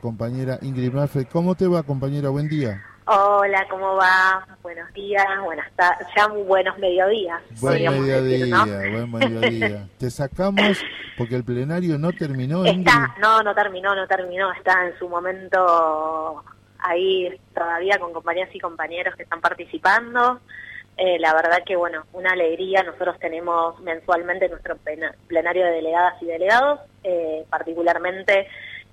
Compañera Ingrid Malfred, ¿cómo te va, compañera? Buen día. Hola, ¿cómo va? Buenos días, buenas tardes, ya buenos mediodías. Buen mediodía, buen mediodía. Te sacamos porque el plenario no terminó. Está, no, no terminó, no terminó, está en su momento ahí todavía con compañeras y compañeros que están participando. Eh, la verdad que, bueno, una alegría. Nosotros tenemos mensualmente nuestro plenario de delegadas y delegados, eh, particularmente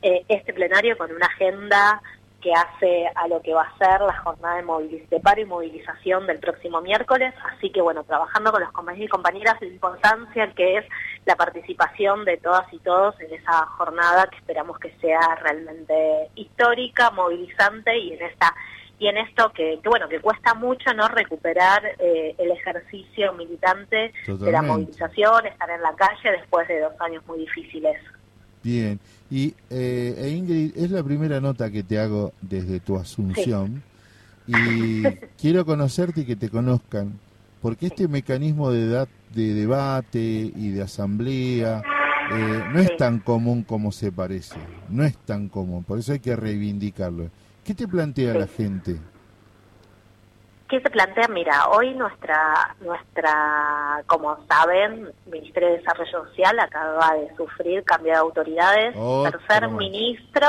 eh, este plenario con una agenda que hace a lo que va a ser la jornada de, de paro y movilización del próximo miércoles. Así que, bueno, trabajando con los compañeros y compañeras, la importancia que es la participación de todas y todos en esa jornada que esperamos que sea realmente histórica, movilizante y en esta y en esto que, bueno que cuesta mucho no recuperar eh, el ejercicio militante de la movilización, estar en la calle después de dos años muy difíciles. Bien, y eh, e Ingrid, es la primera nota que te hago desde tu asunción. Y quiero conocerte y que te conozcan, porque este mecanismo de, de debate y de asamblea eh, no es tan común como se parece, no es tan común, por eso hay que reivindicarlo. ¿Qué te plantea la gente? ¿Qué se plantea? Mira, hoy nuestra, nuestra, como saben, Ministerio de Desarrollo Social acaba de sufrir cambio de autoridades, tercer ministro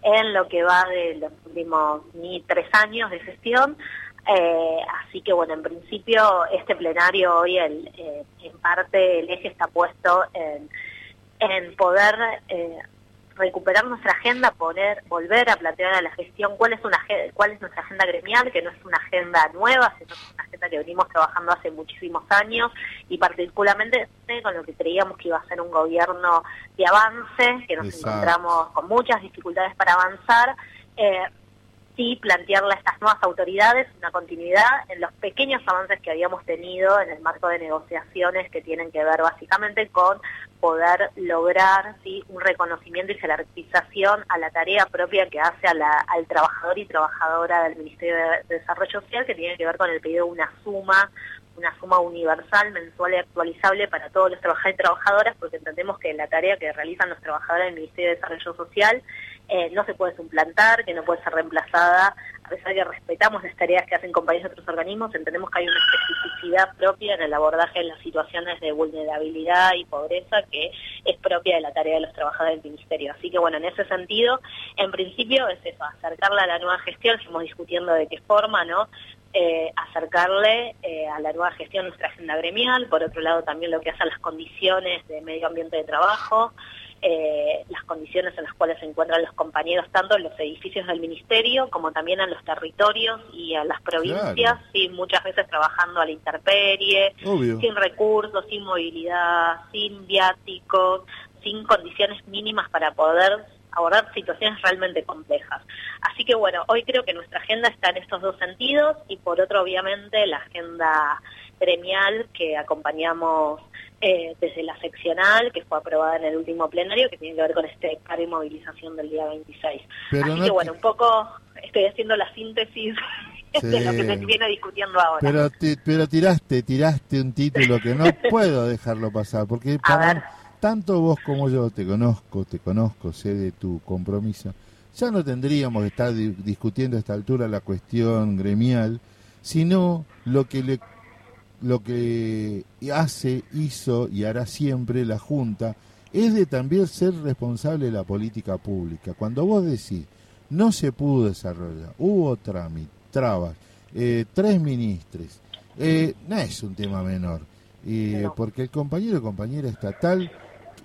en lo que va de los últimos ni tres años de gestión. Eh, así que bueno, en principio este plenario hoy el, eh, en parte el eje está puesto en, en poder eh, recuperar nuestra agenda, poner, volver a plantear a la gestión cuál es una cuál es nuestra agenda gremial, que no es una agenda nueva, sino es una agenda que venimos trabajando hace muchísimos años y particularmente con lo que creíamos que iba a ser un gobierno de avance, que nos encontramos con muchas dificultades para avanzar. Eh, sí plantearle a estas nuevas autoridades una continuidad en los pequeños avances que habíamos tenido en el marco de negociaciones que tienen que ver básicamente con poder lograr ¿sí? un reconocimiento y jerarquización a la tarea propia que hace al trabajador y trabajadora del Ministerio de Desarrollo Social, que tiene que ver con el pedido de una suma una suma universal, mensual y actualizable para todos los trabajadores y trabajadoras, porque entendemos que la tarea que realizan los trabajadores del Ministerio de Desarrollo Social eh, no se puede suplantar, que no puede ser reemplazada, a pesar de que respetamos las tareas que hacen compañeros de otros organismos, entendemos que hay una especificidad propia en el abordaje de las situaciones de vulnerabilidad y pobreza que es propia de la tarea de los trabajadores del Ministerio. Así que bueno, en ese sentido, en principio es eso, acercarla a la nueva gestión, estamos discutiendo de qué forma, ¿no? Eh, acercarle eh, a la nueva gestión nuestra agenda gremial, por otro lado también lo que hace a las condiciones de medio ambiente de trabajo, eh, las condiciones en las cuales se encuentran los compañeros tanto en los edificios del ministerio como también en los territorios y en las provincias, y muchas veces trabajando a la intemperie, sin recursos, sin movilidad, sin viáticos, sin condiciones mínimas para poder abordar situaciones realmente complejas. Así que bueno, hoy creo que nuestra agenda está en estos dos sentidos y por otro obviamente la agenda gremial que acompañamos eh, desde la seccional que fue aprobada en el último plenario que tiene que ver con este paro y movilización del día 26. Así que bueno, un poco estoy haciendo la síntesis de lo que se viene discutiendo ahora. Pero, pero tiraste, tiraste un título que no puedo dejarlo pasar porque para, tanto vos como yo te conozco, te conozco, sé de tu compromiso. Ya no tendríamos que estar discutiendo a esta altura la cuestión gremial, sino lo que le lo que hace, hizo y hará siempre la Junta es de también ser responsable de la política pública. Cuando vos decís, no se pudo desarrollar, hubo trámite, trabas, eh, tres ministres, eh, no es un tema menor, eh, porque el compañero y compañera estatal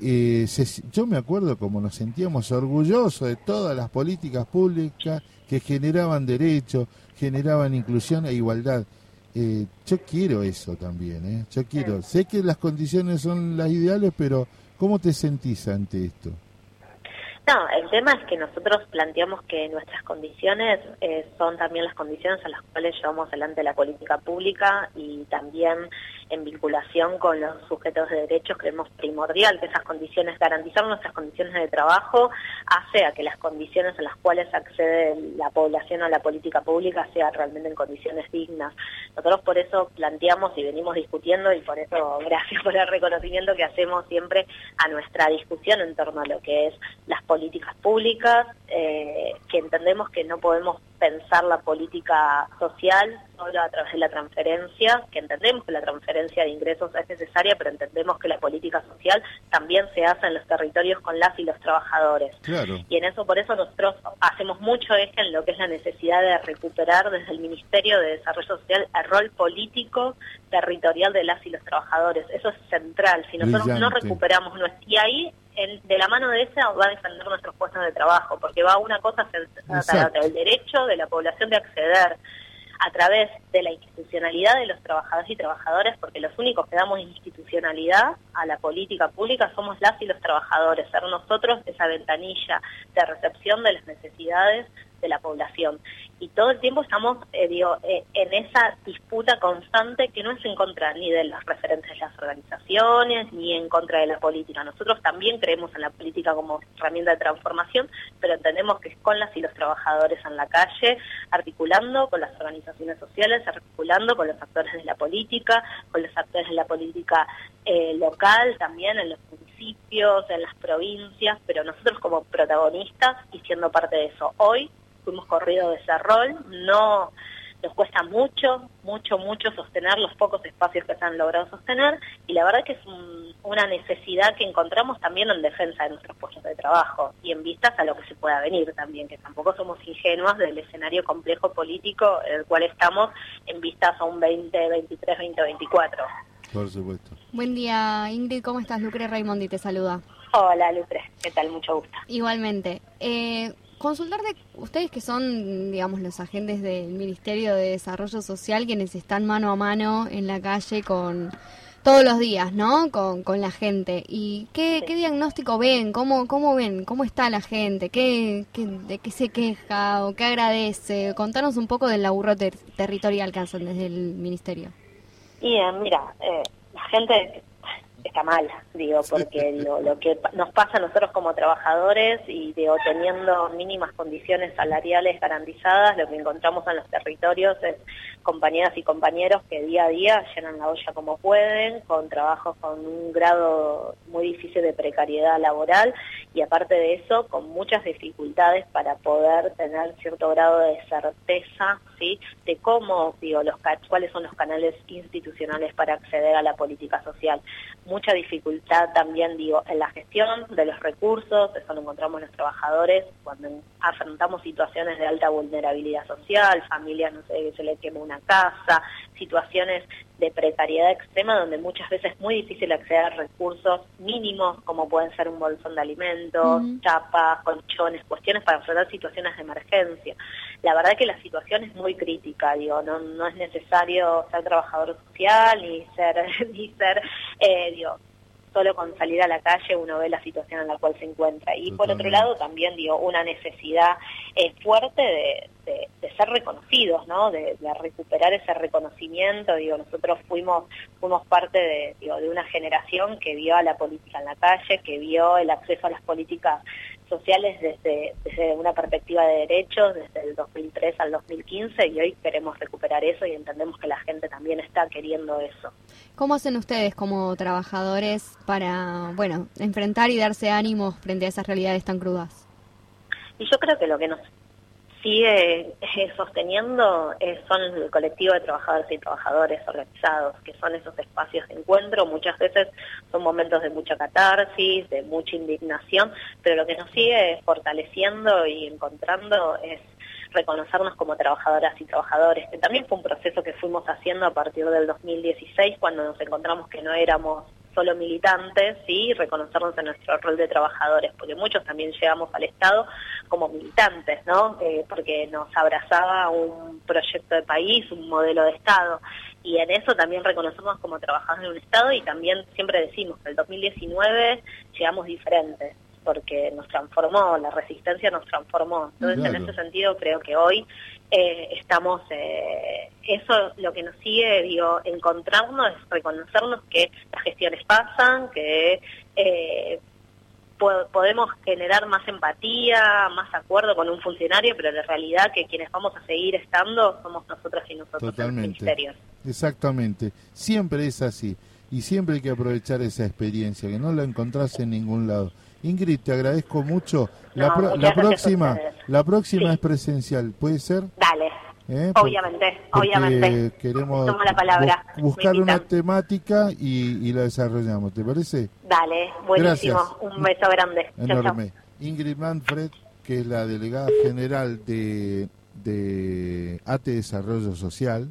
eh, yo me acuerdo como nos sentíamos orgullosos de todas las políticas públicas que generaban derechos, generaban inclusión e igualdad. Eh, yo quiero eso también, ¿eh? Yo quiero. Sé que las condiciones son las ideales, pero ¿cómo te sentís ante esto? No, el tema es que nosotros planteamos que nuestras condiciones eh, son también las condiciones a las cuales llevamos adelante la política pública y también en vinculación con los sujetos de derechos, creemos primordial que esas condiciones, garantizar nuestras condiciones de trabajo, hace a que las condiciones en las cuales accede la población a la política pública sean realmente en condiciones dignas. Nosotros por eso planteamos y venimos discutiendo y por eso gracias por el reconocimiento que hacemos siempre a nuestra discusión en torno a lo que es las políticas públicas, eh, que entendemos que no podemos pensar la política social solo a través de la transferencia, que entendemos que la transferencia de ingresos es necesaria, pero entendemos que la política social también se hace en los territorios con las y los trabajadores. Y en eso, por eso nosotros hacemos mucho eje en lo que es la necesidad de recuperar desde el Ministerio de Desarrollo Social el rol político territorial de las y los trabajadores. Eso es central. Si nosotros no recuperamos nuestro... Y ahí de la mano de esa va a defender nuestros puestos de trabajo, porque va una cosa el derecho de la población de acceder a través de la institucionalidad de los trabajadores y trabajadoras, porque los únicos que damos institucionalidad a la política pública somos las y los trabajadores, ser nosotros esa ventanilla de recepción de las necesidades de la población. Y todo el tiempo estamos eh, eh, en esa disputa constante que no es en contra ni de los referentes de las organizaciones, ni en contra de la política. Nosotros también creemos en la política como herramienta de transformación, pero entendemos que es con las y los trabajadores en la calle, articulando con las organizaciones sociales, articulando con los actores de la política, con los actores de la política eh, local también, en los municipios, en las provincias, pero nosotros como protagonistas y siendo parte de eso. Hoy fuimos corrido de ese rol, no nos cuesta mucho, mucho, mucho sostener los pocos espacios que se han logrado sostener y la verdad que es una necesidad que encontramos también en defensa de nuestros puestos de trabajo y en vistas a lo que se pueda venir también, que tampoco somos ingenuos del escenario complejo político en el cual estamos en vistas a un 2023, 2024. Por supuesto. Buen día, Ingrid, ¿cómo estás? Lucre Raimondi te saluda. Hola, Lucre, ¿qué tal? Mucho gusto. Igualmente. Eh, consultar de ustedes que son, digamos, los agentes del Ministerio de Desarrollo Social, quienes están mano a mano en la calle con todos los días, ¿no? Con, con la gente. ¿Y qué, qué diagnóstico ven? ¿Cómo, ¿Cómo ven? ¿Cómo está la gente? ¿Qué, qué, ¿De qué se queja o qué agradece? Contanos un poco del laburo territorial que hacen desde el Ministerio. Y eh, mira, eh, la gente está mal, digo, porque lo, que nos pasa a nosotros como trabajadores y digo, teniendo mínimas condiciones salariales garantizadas, lo que encontramos en los territorios es compañeras y compañeros que día a día llenan la olla como pueden, con trabajos con un grado muy difícil de precariedad laboral y aparte de eso, con muchas dificultades para poder tener cierto grado de certeza, ¿sí? De cómo, digo, los cuáles son los canales institucionales para acceder a la política social mucha dificultad también, digo, en la gestión de los recursos, eso lo encontramos los trabajadores cuando afrontamos situaciones de alta vulnerabilidad social, familias, no sé, que se le queme una casa, situaciones de precariedad extrema donde muchas veces es muy difícil acceder a recursos mínimos como pueden ser un bolsón de alimentos, chapas, colchones, cuestiones para afrontar situaciones de emergencia. La verdad que la situación es muy crítica, digo, no, no es necesario ser trabajador social ni ser, ni ser eh, digo, solo con salir a la calle uno ve la situación en la cual se encuentra. Y por otro lado también digo una necesidad eh, fuerte de, ser reconocidos, ¿no? De, recuperar ese reconocimiento. Digo, nosotros fuimos fuimos parte de, digo, de una generación que vio a la política en la calle, que vio el acceso a las políticas sociales desde, desde una perspectiva de derechos, desde el 2003 al 2015, y hoy queremos recuperar eso y entendemos que la gente también está queriendo eso. ¿Cómo hacen ustedes como trabajadores para, bueno, enfrentar y darse ánimos frente a esas realidades tan crudas? Y yo creo que lo que nos sigue eh, sosteniendo son el colectivo de trabajadores y trabajadores organizados, que son esos espacios de encuentro, muchas veces son momentos de mucha catarsis, de mucha indignación, pero lo que nos sigue fortaleciendo y encontrando es reconocernos como trabajadoras y trabajadores, que también fue un proceso que fuimos haciendo a partir del 2016, cuando nos encontramos que no éramos solo militantes, y reconocernos en nuestro rol de trabajadores, porque muchos también llegamos al Estado como militantes, ¿no? Eh, porque nos abrazaba un proyecto de país, un modelo de Estado, y en eso también reconocemos como trabajadores de un Estado y también siempre decimos que el 2019 llegamos diferentes, porque nos transformó, la resistencia nos transformó. Entonces, en ese sentido, creo que hoy eh, estamos, eh, eso lo que nos sigue, digo, encontrarnos, es reconocernos que las gestiones pasan, que eh, podemos generar más empatía, más acuerdo con un funcionario, pero la realidad que quienes vamos a seguir estando somos nosotros y nosotros Totalmente. Exactamente, siempre es así y siempre hay que aprovechar esa experiencia, que no la encontrás en ningún lado. Ingrid, te agradezco mucho. La, próxima, la próxima es presencial, ¿puede ser? ¿Eh? obviamente, obviamente. Queremos la palabra. buscar una temática y, la desarrollamos, ¿te parece? Dale, buenísimo. Un beso grande. Enorme. Ingrid Manfred, que es la delegada general de, de ATE Desarrollo Social